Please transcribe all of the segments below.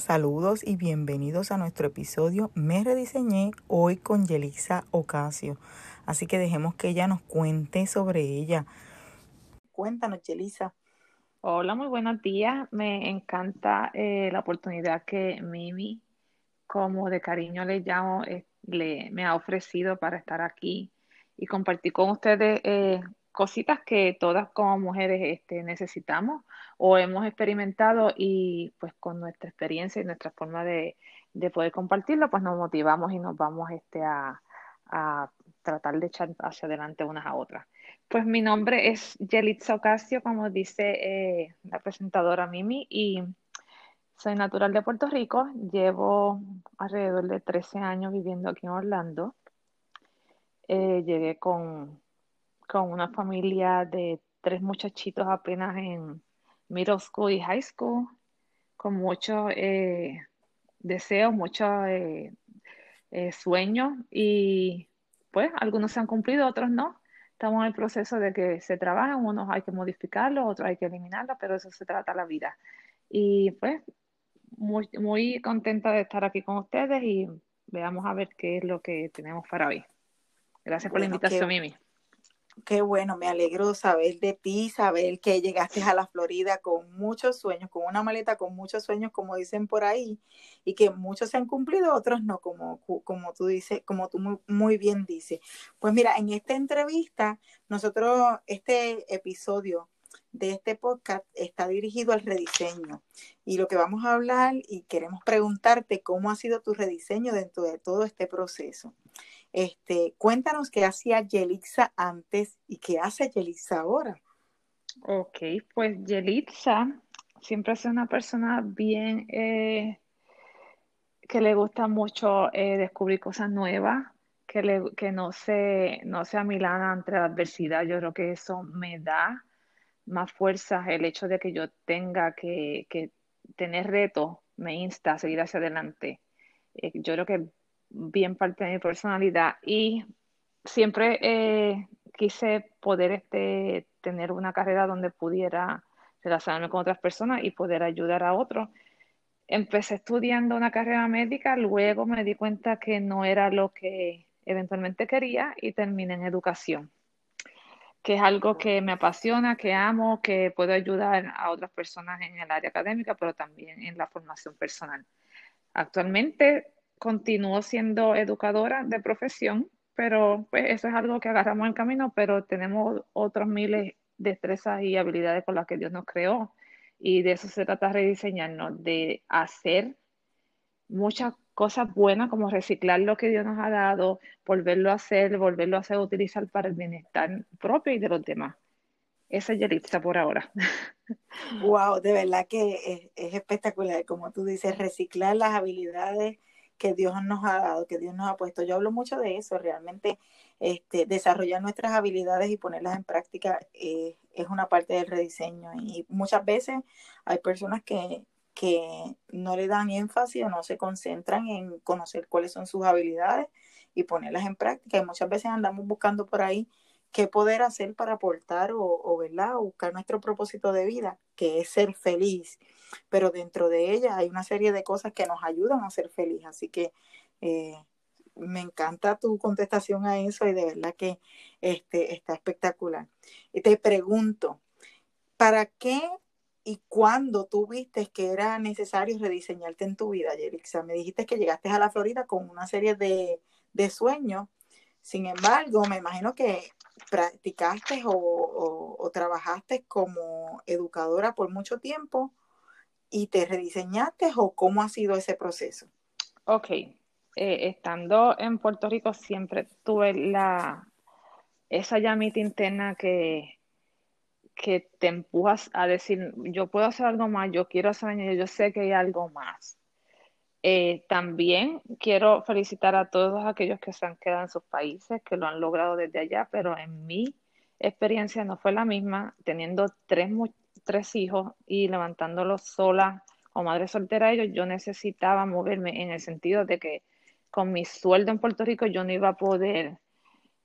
Saludos y bienvenidos a nuestro episodio Me rediseñé hoy con Yelisa Ocasio. Así que dejemos que ella nos cuente sobre ella. Cuéntanos, Yelisa. Hola, muy buenos días. Me encanta eh, la oportunidad que Mimi, como de cariño le llamo, eh, le, me ha ofrecido para estar aquí y compartir con ustedes eh, cositas que todas como mujeres este, necesitamos o hemos experimentado y pues con nuestra experiencia y nuestra forma de, poder compartirlo, pues nos motivamos y nos vamos este, a, tratar de echar hacia adelante unas a otras. Pues mi nombre es Yelitza Ocasio, como dice eh, la presentadora Mimi, y soy natural de Puerto Rico. Llevo alrededor de 13 años viviendo aquí en Orlando. Eh, llegué con con una familia de tres muchachitos apenas en middle school y high school, con muchos eh, deseos, muchos eh, eh, sueños y pues algunos se han cumplido, otros no. Estamos en el proceso de que se trabajan, unos hay que modificarlos, otros hay que eliminarlos, pero eso se trata la vida. Y pues muy, muy contenta de estar aquí con ustedes y veamos a ver qué es lo que tenemos para hoy. Gracias por la invitación, Mimi. Qué bueno, me alegro saber de ti, saber que llegaste a la Florida con muchos sueños, con una maleta con muchos sueños, como dicen por ahí, y que muchos se han cumplido, otros no, como, como tú dices, como tú muy, muy bien dices. Pues mira, en esta entrevista, nosotros, este episodio de este podcast está dirigido al rediseño. Y lo que vamos a hablar y queremos preguntarte cómo ha sido tu rediseño dentro de todo este proceso. Este, cuéntanos qué hacía Yelitza antes y qué hace Yelitza ahora. Ok, pues Yelitza siempre es una persona bien eh, que le gusta mucho eh, descubrir cosas nuevas, que, le, que no, se, no se amilana ante la adversidad. Yo creo que eso me da más fuerza el hecho de que yo tenga que, que tener retos, me insta a seguir hacia adelante. Eh, yo creo que bien parte de mi personalidad y siempre eh, quise poder este, tener una carrera donde pudiera relacionarme con otras personas y poder ayudar a otros. Empecé estudiando una carrera médica, luego me di cuenta que no era lo que eventualmente quería y terminé en educación, que es algo que me apasiona, que amo, que puedo ayudar a otras personas en el área académica, pero también en la formación personal. Actualmente continúo siendo educadora de profesión, pero pues eso es algo que agarramos el camino, pero tenemos otros miles de destrezas y habilidades con las que Dios nos creó. Y de eso se trata rediseñarnos, de hacer muchas cosas buenas como reciclar lo que Dios nos ha dado, volverlo a hacer, volverlo a hacer, utilizar para el bienestar propio y de los demás. Esa es Yelitza por ahora. Wow, de verdad que es, es espectacular, como tú dices, reciclar las habilidades que Dios nos ha dado, que Dios nos ha puesto. Yo hablo mucho de eso, realmente este, desarrollar nuestras habilidades y ponerlas en práctica eh, es una parte del rediseño. Y muchas veces hay personas que, que no le dan énfasis o no se concentran en conocer cuáles son sus habilidades y ponerlas en práctica. Y muchas veces andamos buscando por ahí qué poder hacer para aportar o, ¿verdad? o buscar nuestro propósito de vida, que es ser feliz pero dentro de ella hay una serie de cosas que nos ayudan a ser felices. Así que eh, me encanta tu contestación a eso y de verdad que este, está espectacular. Y te pregunto, ¿para qué y cuándo tú viste que era necesario rediseñarte en tu vida, Yerixa? Me dijiste que llegaste a la Florida con una serie de, de sueños. Sin embargo, me imagino que practicaste o trabajaste como educadora por mucho tiempo y te rediseñaste o cómo ha sido ese proceso? Ok, eh, estando en Puerto Rico siempre tuve la esa llamita interna que, que te empujas a decir, yo puedo hacer algo más, yo quiero hacer yo sé que hay algo más. Eh, también quiero felicitar a todos aquellos que se han quedado en sus países, que lo han logrado desde allá, pero en mi experiencia no fue la misma, teniendo tres, tres hijos y levantándolos sola o madre soltera ellos, yo necesitaba moverme en el sentido de que con mi sueldo en Puerto Rico yo no iba a poder,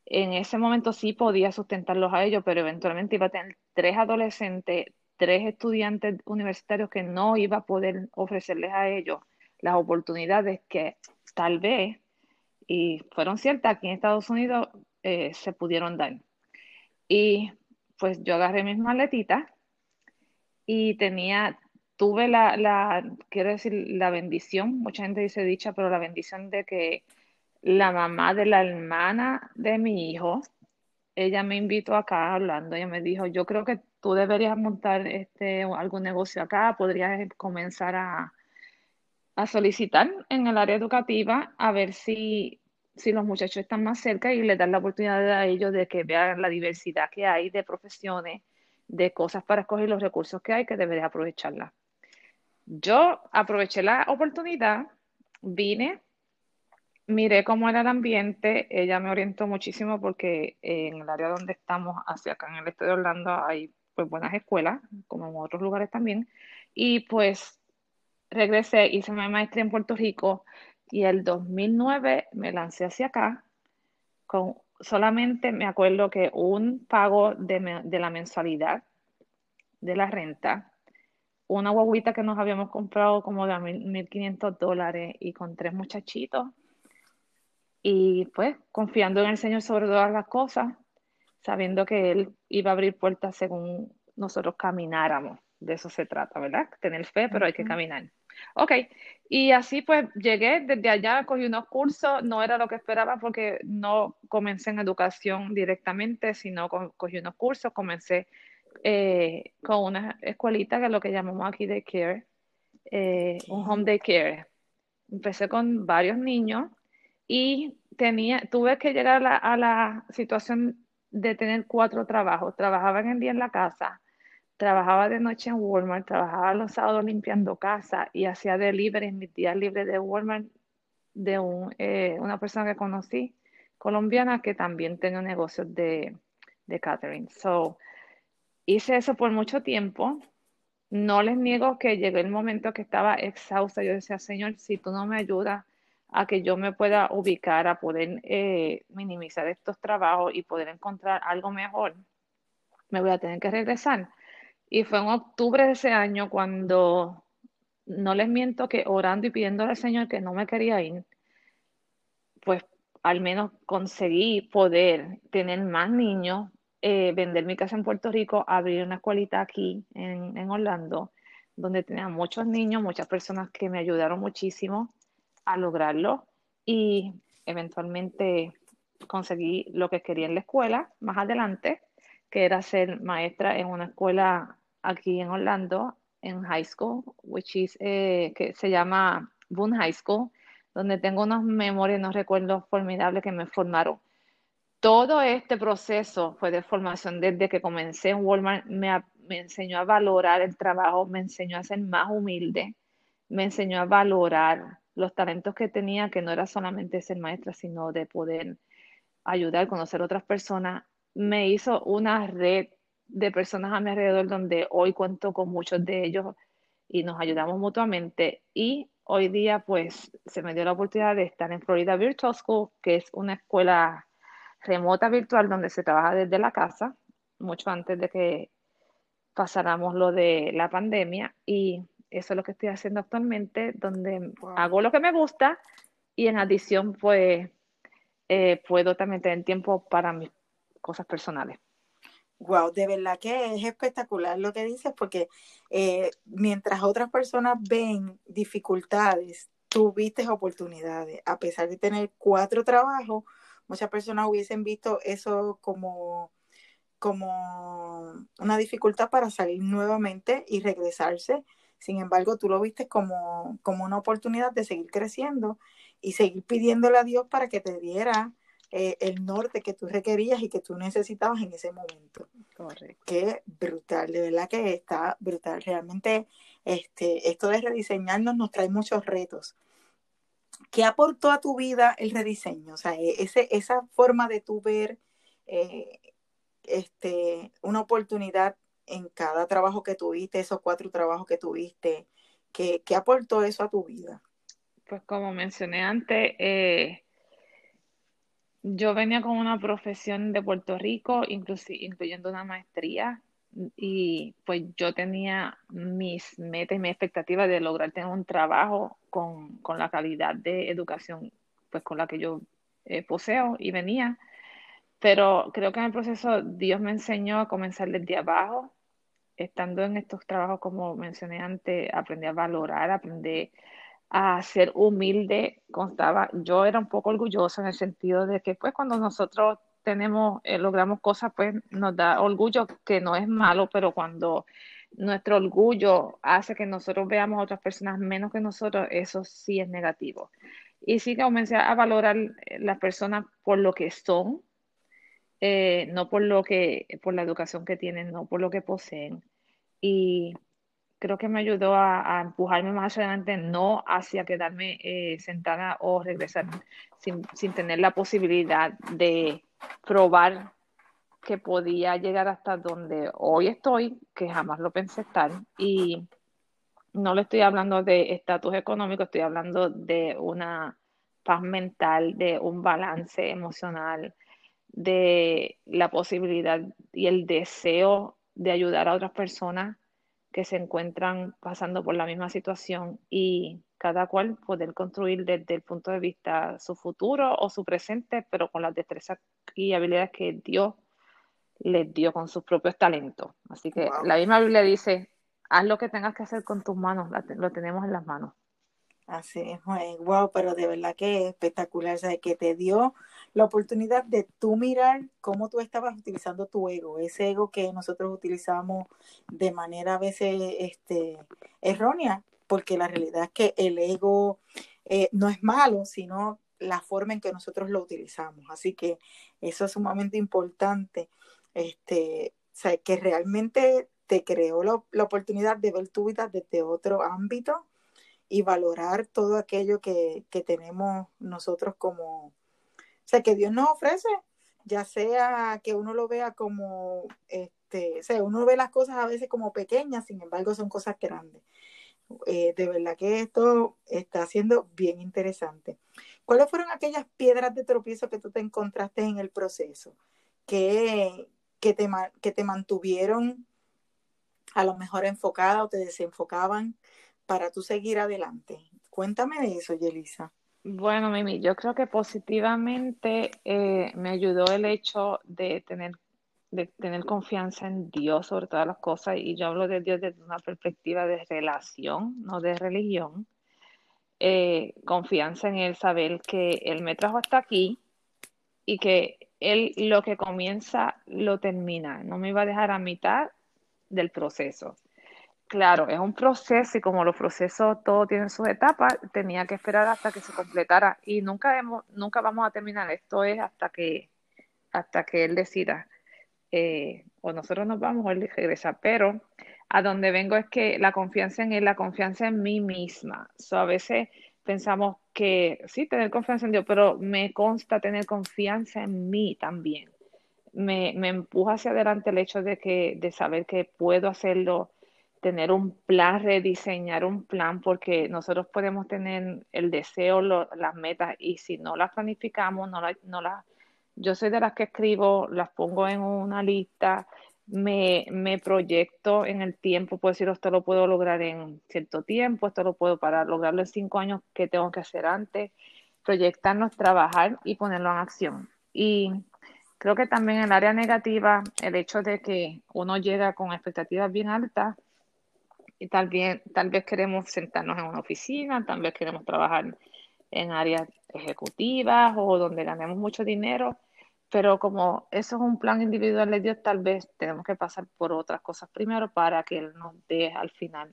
en ese momento sí podía sustentarlos a ellos, pero eventualmente iba a tener tres adolescentes, tres estudiantes universitarios que no iba a poder ofrecerles a ellos las oportunidades que tal vez, y fueron ciertas, aquí en Estados Unidos eh, se pudieron dar. Y pues yo agarré mis maletitas y tenía, tuve la, la, quiero decir, la bendición, mucha gente dice dicha, pero la bendición de que la mamá de la hermana de mi hijo, ella me invitó acá hablando, ella me dijo, yo creo que tú deberías montar este, algún negocio acá, podrías comenzar a, a solicitar en el área educativa a ver si, si los muchachos están más cerca y les dan la oportunidad a ellos de que vean la diversidad que hay de profesiones, de cosas para escoger los recursos que hay, que deberías aprovecharla. Yo aproveché la oportunidad, vine, miré cómo era el ambiente, ella me orientó muchísimo porque en el área donde estamos, hacia acá en el este de Orlando, hay pues buenas escuelas, como en otros lugares también, y pues regresé, hice mi maestría en Puerto Rico y el 2009 me lancé hacia acá con solamente me acuerdo que un pago de, de la mensualidad de la renta, una guaguita que nos habíamos comprado como de 1.500 dólares y con tres muchachitos y pues confiando en el Señor sobre todas las cosas, sabiendo que Él iba a abrir puertas según nosotros camináramos. De eso se trata, ¿verdad? Tener fe, pero hay que caminar. Ok, y así pues llegué desde allá, cogí unos cursos, no era lo que esperaba porque no comencé en educación directamente, sino cogí unos cursos, comencé eh, con una escuelita que es lo que llamamos aquí de care, eh, un home day care. Empecé con varios niños y tenía, tuve que llegar a la, a la situación de tener cuatro trabajos. Trabajaba en el día en la casa, trabajaba de noche en Walmart, trabajaba los sábados limpiando casa y hacía delivery en mis días libres de Walmart de un, eh, una persona que conocí, colombiana, que también tenía negocios de, de catering. So, hice eso por mucho tiempo. No les niego que llegó el momento que estaba exhausta. Yo decía, Señor, si tú no me ayudas a que yo me pueda ubicar, a poder eh, minimizar estos trabajos y poder encontrar algo mejor, me voy a tener que regresar. Y fue en octubre de ese año cuando, no les miento que orando y pidiéndole al Señor que no me quería ir, pues al menos conseguí poder tener más niños, eh, vender mi casa en Puerto Rico, abrir una escuelita aquí en, en Orlando, donde tenía muchos niños, muchas personas que me ayudaron muchísimo a lograrlo. Y eventualmente conseguí lo que quería en la escuela más adelante, que era ser maestra en una escuela aquí en Orlando, en high school, which is, eh, que se llama Boone High School, donde tengo unas memorias, unos recuerdos formidables que me formaron. Todo este proceso fue de formación desde que comencé en Walmart, me, me enseñó a valorar el trabajo, me enseñó a ser más humilde, me enseñó a valorar los talentos que tenía, que no era solamente ser maestra, sino de poder ayudar, conocer otras personas, me hizo una red de personas a mi alrededor donde hoy cuento con muchos de ellos y nos ayudamos mutuamente. Y hoy día, pues, se me dio la oportunidad de estar en Florida Virtual School, que es una escuela remota virtual donde se trabaja desde la casa, mucho antes de que pasáramos lo de la pandemia. Y eso es lo que estoy haciendo actualmente, donde hago lo que me gusta y en adición, pues, eh, puedo también tener tiempo para mis cosas personales. Wow, de verdad que es espectacular lo que dices, porque eh, mientras otras personas ven dificultades, tú viste oportunidades. A pesar de tener cuatro trabajos, muchas personas hubiesen visto eso como, como una dificultad para salir nuevamente y regresarse sin embargo, tú lo viste como, como una oportunidad de seguir creciendo y seguir pidiéndole a Dios para que te diera eh, el norte que tú requerías y que tú necesitabas en ese momento. Correcto. Qué brutal, de verdad que está brutal. Realmente este, esto de rediseñarnos nos trae muchos retos. ¿Qué aportó a tu vida el rediseño? O sea, e, ese, esa forma de tú ver eh, este, una oportunidad en cada trabajo que tuviste, esos cuatro trabajos que tuviste? ¿Qué, qué aportó eso a tu vida? Pues como mencioné antes, eh, yo venía con una profesión de Puerto Rico, incluyendo una maestría. y pues yo tenía mis metas y mis expectativas de lograr tener un trabajo con, con la calidad de educación pues con la que yo eh, poseo y venía. Pero creo que en el proceso Dios me enseñó a comenzar desde abajo, estando en estos trabajos, como mencioné antes, aprendí a valorar, aprendí a ser humilde. Constaba, yo era un poco orgullosa en el sentido de que pues cuando nosotros tenemos, eh, logramos cosas, pues nos da orgullo, que no es malo, pero cuando nuestro orgullo hace que nosotros veamos a otras personas menos que nosotros, eso sí es negativo. Y sí comencé a valorar eh, las personas por lo que son, eh, no por lo que, por la educación que tienen, no por lo que poseen. Y creo que me ayudó a, empujarme más adelante, no hacia quedarme eh, sentada o regresar sin, sin, tener la posibilidad de probar que podía llegar hasta donde hoy estoy, que jamás lo pensé estar. Y no le estoy hablando de estatus económico, estoy hablando de una paz mental, de un balance emocional, de la posibilidad y el deseo de ayudar a otras personas que se encuentran pasando por la misma situación y cada cual poder construir desde el punto de vista su futuro o su presente, pero con las destrezas y habilidades que Dios les dio con sus propios talentos. Así que la misma Biblia dice, haz lo que tengas que hacer con tus manos, lo tenemos en las manos. Así es, wow, pero de verdad que es espectacular, sea, que te dio la oportunidad de tú mirar cómo tú estabas utilizando tu ego, ese ego que nosotros utilizamos de manera a veces este, errónea, porque la realidad es que el ego eh, no es malo, sino la forma en que nosotros lo utilizamos. Así que eso es sumamente importante, este, sea, que realmente te creó la oportunidad de ver tu vida desde otro ámbito y valorar todo aquello que, tenemos nosotros como, o sea, que Dios nos ofrece, ya sea que uno lo vea como, este, o sea, uno ve las cosas a veces como pequeñas, sin embargo son cosas grandes. Eh, de verdad que esto está siendo bien interesante. ¿Cuáles fueron aquellas piedras de tropiezo que tú te encontraste en el proceso? Que, que, te, que te mantuvieron a lo mejor enfocada o te desenfocaban para tú seguir adelante. Cuéntame de eso, Yelisa. Bueno, Mimi, yo creo que positivamente eh, me ayudó el hecho de tener, de tener confianza en Dios sobre todas las cosas, y yo hablo de Dios desde una perspectiva de relación, no de religión. Eh, confianza en Él, saber que Él me trajo hasta aquí y que Él lo que comienza lo termina, no me iba a dejar a mitad del proceso. Claro, es un proceso y como los procesos todos tienen sus etapas, tenía que esperar hasta que se completara y nunca hemos, nunca vamos a terminar. Esto es hasta que hasta que él decida eh, o nosotros nos vamos o él regresa. Pero a donde vengo es que la confianza en él, la confianza en mí misma. a veces pensamos que sí, tener confianza en Dios, pero me consta tener confianza en mí también. Me, me empuja hacia adelante el hecho de que de saber que puedo hacerlo tener un plan, rediseñar un plan, porque nosotros podemos tener el deseo, las metas, y si no las planificamos, no, no las... Yo soy de las que escribo, las pongo en una lista, me, me proyecto en el tiempo, puedo decir, esto lo puedo lograr en cierto tiempo, esto lo puedo para lograrlo en cinco años, ¿qué tengo que hacer antes? Proyectarnos, trabajar y ponerlo en acción. Y creo que también en el área negativa, el hecho de que uno llega con expectativas bien altas, y tal, tal vez queremos sentarnos en una oficina, tal vez queremos trabajar en áreas ejecutivas o donde ganemos mucho dinero, pero como eso es un plan individual de Dios, tal vez tenemos que pasar por otras cosas primero para que Él nos dé al final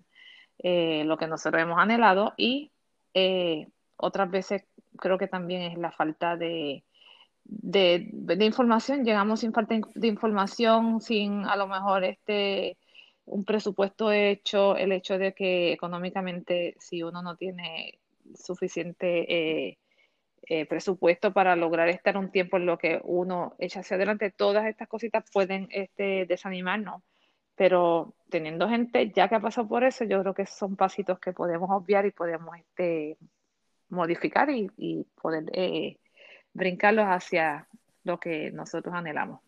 eh, lo que nosotros hemos anhelado y eh, otras veces creo que también es la falta de, de, información, llegamos sin falta de información, sin a lo mejor este un presupuesto hecho, el hecho de que económicamente si uno no tiene suficiente eh, eh, presupuesto para lograr estar un tiempo en lo que uno echa hacia adelante, todas estas cositas pueden este, desanimarnos, pero teniendo gente ya que ha pasado por eso, yo creo que son pasitos que podemos obviar y podemos este, modificar y, poder eh, brincarlos hacia lo que nosotros anhelamos.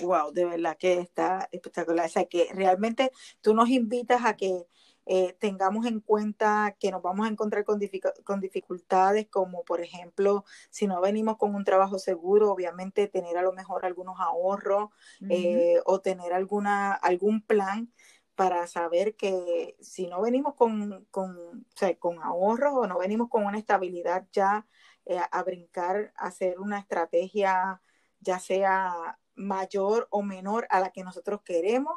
Wow, de verdad que está espectacular. O sea, que realmente tú nos invitas a que eh, tengamos en cuenta que nos vamos a encontrar con, con, dificultades, como por ejemplo, si no venimos con un trabajo seguro, obviamente tener a lo mejor algunos ahorros eh, o tener alguna, algún plan para saber que si no venimos con, con, o sea, con ahorros o no venimos con una estabilidad ya eh, a brincar, a hacer una estrategia ya sea mayor o menor a la que nosotros queremos,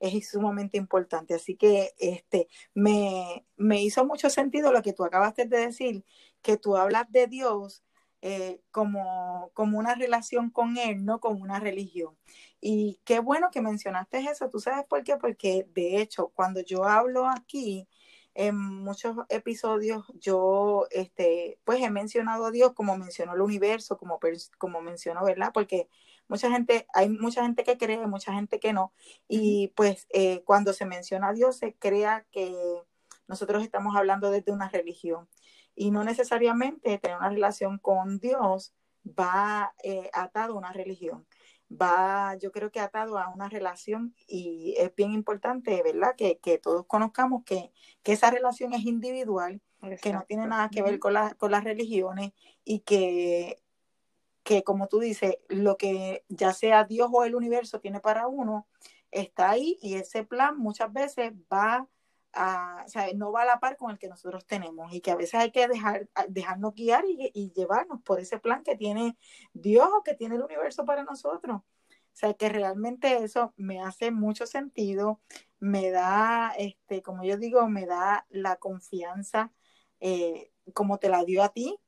es sumamente importante. Así que este, me, me hizo mucho sentido lo que tú acabaste de decir, que tú hablas de Dios eh, como, como una relación con Él, no como una religión. Y qué bueno que mencionaste eso. ¿Tú sabes por qué? Porque de hecho, cuando yo hablo aquí, en muchos episodios yo este, pues he mencionado a Dios como mencionó el universo, como, como mencionó, ¿verdad? Porque mucha gente, hay mucha gente que cree, mucha gente que no. Y pues eh, cuando se menciona a Dios se crea que nosotros estamos hablando desde una religión. Y no necesariamente tener una relación con Dios va eh, atado a una religión va, yo creo que atado a una relación y es bien importante, ¿verdad? Que, todos conozcamos que, esa relación es individual, que no tiene nada que ver con, con las religiones y que, que, como tú dices, lo que ya sea Dios o el universo tiene para uno, está ahí y ese plan muchas veces va a, o sea, no va a la par con el que nosotros tenemos y que a veces hay que dejar, dejarnos guiar y, llevarnos por ese plan que tiene Dios o que tiene el universo para nosotros. O sea, que realmente eso me hace mucho sentido, me da, este, como yo digo, me da la confianza, eh, como te la dio a ti,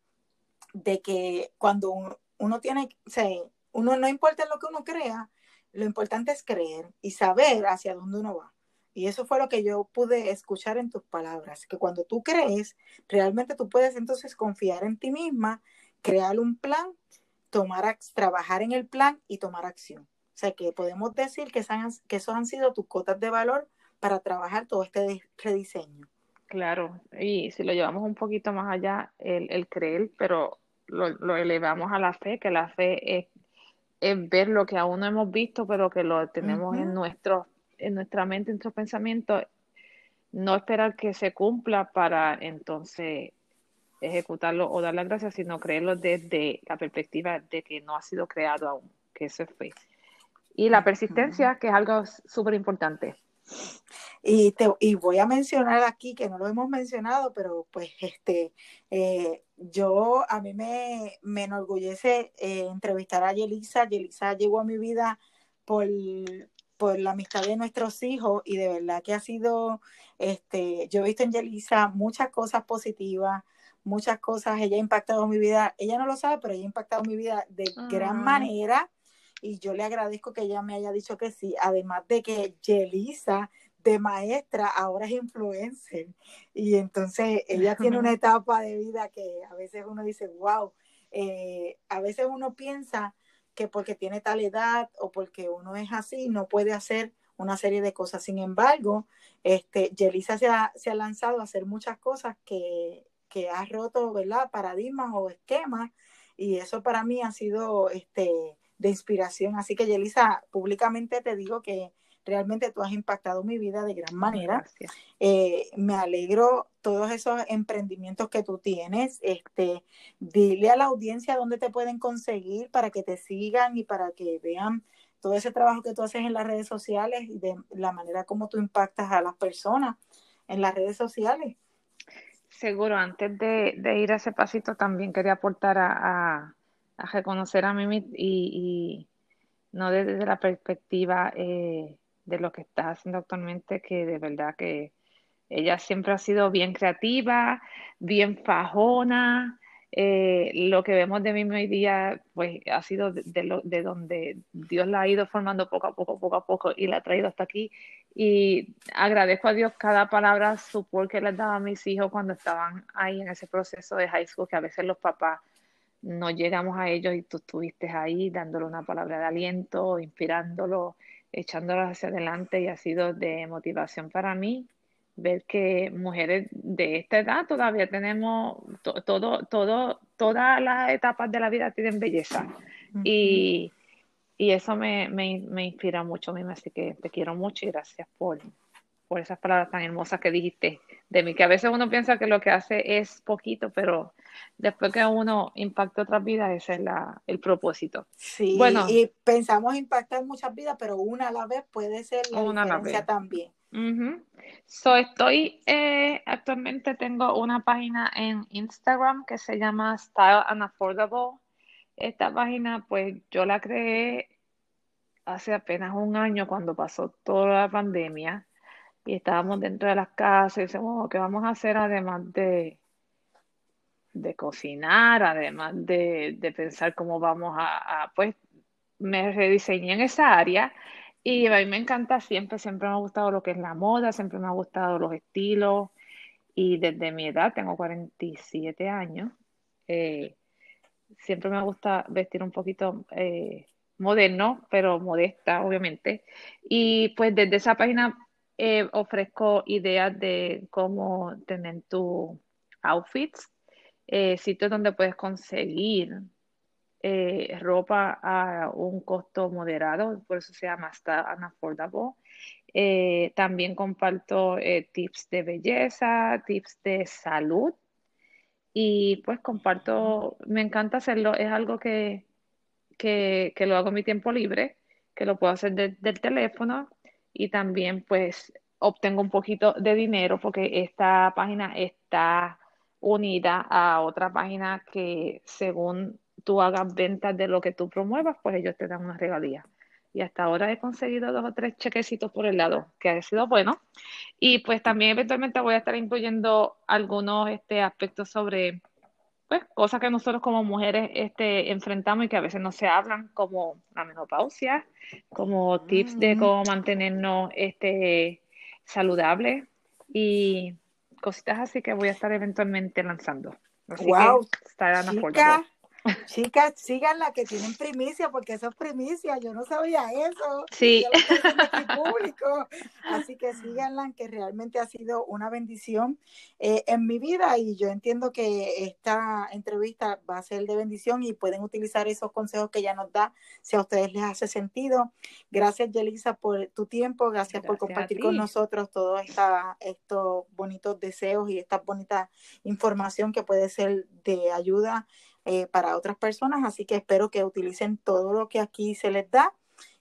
de que cuando uno, tiene, o sea, uno no importa lo que uno crea, lo importante es creer y saber hacia dónde uno va. Y eso fue lo que yo pude escuchar en tus palabras, que cuando tú crees, realmente tú puedes entonces confiar en ti misma, crear un plan, tomar, trabajar en el plan y tomar acción. O sea que podemos decir que, esos que esos han sido tus cotas de valor para trabajar todo este rediseño. Claro, y si lo llevamos un poquito más allá, el, creer, pero lo, elevamos a la fe, que la fe es, ver lo que aún no hemos visto, pero que lo tenemos en nuestro en nuestra mente, en nuestros pensamientos, no esperar que se cumpla para entonces ejecutarlo o dar las gracias, sino creerlo desde la perspectiva de que no ha sido creado aún, que eso es fe. Y la persistencia, que es algo súper importante. Y, te, y voy a mencionar aquí, que no lo hemos mencionado, pero pues este, eh, yo, a mí me, me enorgullece eh, entrevistar a Yelisa. Yelisa llegó a mi vida por, por la amistad de nuestros hijos y de verdad que ha sido, este, yo he visto en Yelisa muchas cosas positivas, muchas cosas, ella ha impactado mi vida, ella no lo sabe, pero ella ha impactado mi vida de gran manera y yo le agradezco que ella me haya dicho que sí, además de que Yelisa de maestra ahora es influencer y entonces ella tiene una etapa de vida que a veces uno dice, wow, eh, a veces uno piensa que porque tiene tal edad o porque uno es así, no puede hacer una serie de cosas. Sin embargo, este, Yelisa se ha, se ha lanzado a hacer muchas cosas que, que ha roto, ¿verdad? Paradigmas o esquemas y eso para mí ha sido este, de inspiración. Así que Yelisa, públicamente te digo que realmente tú has impactado mi vida de gran manera. Eh, me alegro todos esos emprendimientos que tú tienes. Este, dile a la audiencia dónde te pueden conseguir para que te sigan y para que vean todo ese trabajo que tú haces en las redes sociales y de la manera como tú impactas a las personas en las redes sociales. Seguro, antes de, ir a ese pasito también quería aportar a, reconocer a Mimi y, no desde la perspectiva eh, de lo que estás haciendo actualmente, que de verdad que ella siempre ha sido bien creativa, bien fajona. Eh, lo que vemos de mí hoy día, pues ha sido de, lo, de donde Dios la ha ido formando poco a poco, poco a poco y la ha traído hasta aquí. Y agradezco a Dios cada palabra, support que les daba a mis hijos cuando estaban ahí en ese proceso de high school, que a veces los papás no llegamos a ellos y tú estuviste ahí dándole una palabra de aliento, inspirándolo echándolas hacia adelante y ha sido de motivación para mí ver que mujeres de esta edad todavía tenemos todo, todo, todas las etapas de la vida tienen belleza. y, y eso me, me, me inspira mucho, mismo, así que te quiero mucho y gracias por, por esas palabras tan hermosas que dijiste de mí, que a veces uno piensa que lo que hace es poquito, pero después que uno impacta otras vidas, ese es la, el propósito. Sí, bueno, y pensamos impactar muchas vidas, pero una a la vez puede ser la una diferencia también. So, estoy, eh, actualmente tengo una página en Instagram que se llama Style and Affordable. Esta página, pues yo la creé hace apenas un año cuando pasó toda la pandemia y estábamos dentro de las casas y decimos, ¿qué vamos a hacer además de, de cocinar, además de, pensar cómo vamos a, pues me rediseñé en esa área y a mí me encanta siempre, siempre me ha gustado lo que es la moda, siempre me ha gustado los estilos y desde mi edad, tengo 47 años, eh, siempre me gusta vestir un poquito eh, moderno, pero modesta, obviamente. Y pues desde esa página eh, ofrezco ideas de cómo tener tu outfits, eh, sitios donde puedes conseguir eh, ropa a un costo moderado, por eso se llama hasta Affordable. también comparto tips de belleza, tips de salud y pues comparto, me encanta hacerlo, es algo que, que, lo hago en mi tiempo libre, que lo puedo hacer del teléfono y también pues obtengo un poquito de dinero porque esta página está unida a otra página que según tú hagas ventas de lo que tú promuevas, pues ellos te dan una regalía. Y hasta ahora he conseguido dos o tres chequecitos por el lado, que ha sido bueno. Y pues también eventualmente voy a estar incluyendo algunos este, aspectos sobre pues, cosas que nosotros como mujeres este, enfrentamos y que a veces no se hablan, como la menopausia, como tips de cómo mantenernos este, saludables y cositas así que voy a estar eventualmente lanzando. wow, que Chicas, síganla que tienen primicia, porque eso es primicia, yo no sabía eso. Sí. público. Así que síganla, que realmente ha sido una bendición eh, en mi vida y yo entiendo que esta entrevista va a ser de bendición y pueden utilizar esos consejos que ella nos da si a ustedes les hace sentido. Gracias, Yelisa, por tu tiempo, gracias, por compartir con nosotros todos estos bonitos deseos y esta bonita información que puede ser de ayuda eh, para otras personas. Así que espero que utilicen todo lo que aquí se les da.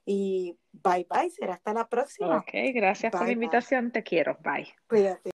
Y bye bye, será hasta la próxima. Ok, gracias por la invitación, te quiero, bye. Cuídate.